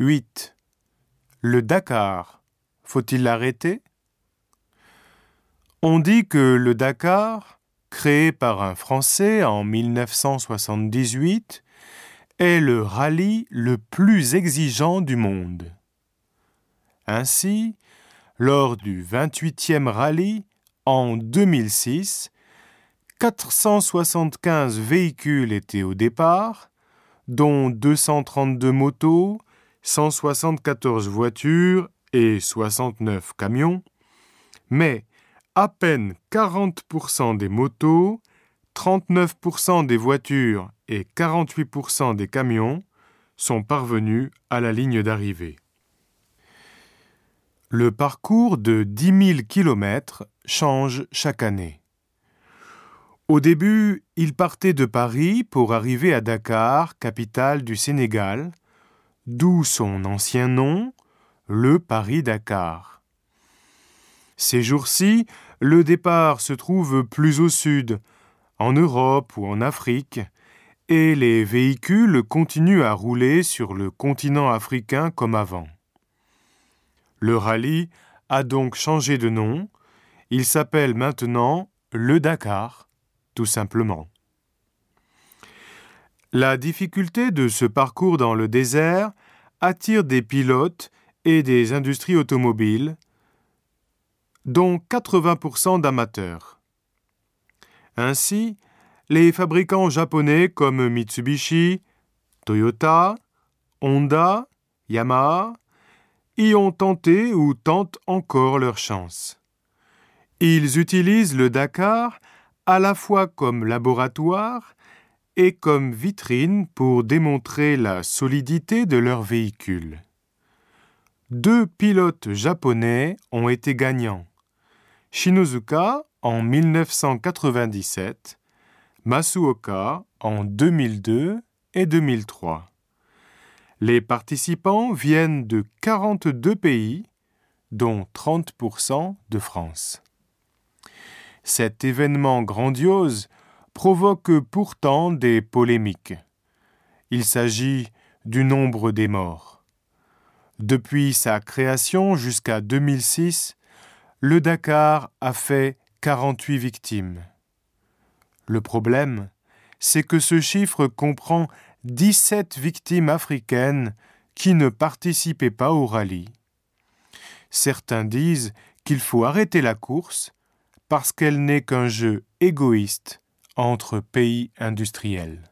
8. Le Dakar, faut-il l'arrêter? On dit que le Dakar, créé par un Français en 1978, est le rallye le plus exigeant du monde. Ainsi, lors du 28e rallye en 2006, 475 véhicules étaient au départ, dont 232 motos, 174 voitures et 69 camions, mais à peine 40% des motos, 39% des voitures et 48% des camions sont parvenus à la ligne d'arrivée. Le parcours de 10 000 km change chaque année. Au début, il partait de Paris pour arriver à Dakar, capitale du Sénégal, d'où son ancien nom, le Paris-Dakar. Ces jours-ci, le départ se trouve plus au sud, en Europe ou en Afrique, et les véhicules continuent à rouler sur le continent africain comme avant. Le rallye a donc changé de nom, il s'appelle maintenant le Dakar tout simplement. La difficulté de ce parcours dans le désert attire des pilotes et des industries automobiles, dont 80% d'amateurs. Ainsi, les fabricants japonais comme Mitsubishi, Toyota, Honda, Yamaha y ont tenté ou tentent encore leur chance. Ils utilisent le Dakar à la fois comme laboratoire et comme vitrine pour démontrer la solidité de leur véhicule. Deux pilotes japonais ont été gagnants. Shinozuka en 1997, Masuoka en 2002 et 2003. Les participants viennent de 42 pays, dont 30% de France. Cet événement grandiose provoque pourtant des polémiques. Il s'agit du nombre des morts. Depuis sa création jusqu'à 2006, le Dakar a fait 48 victimes. Le problème, c'est que ce chiffre comprend 17 victimes africaines qui ne participaient pas au rallye. Certains disent qu'il faut arrêter la course parce qu'elle n'est qu'un jeu égoïste entre pays industriels.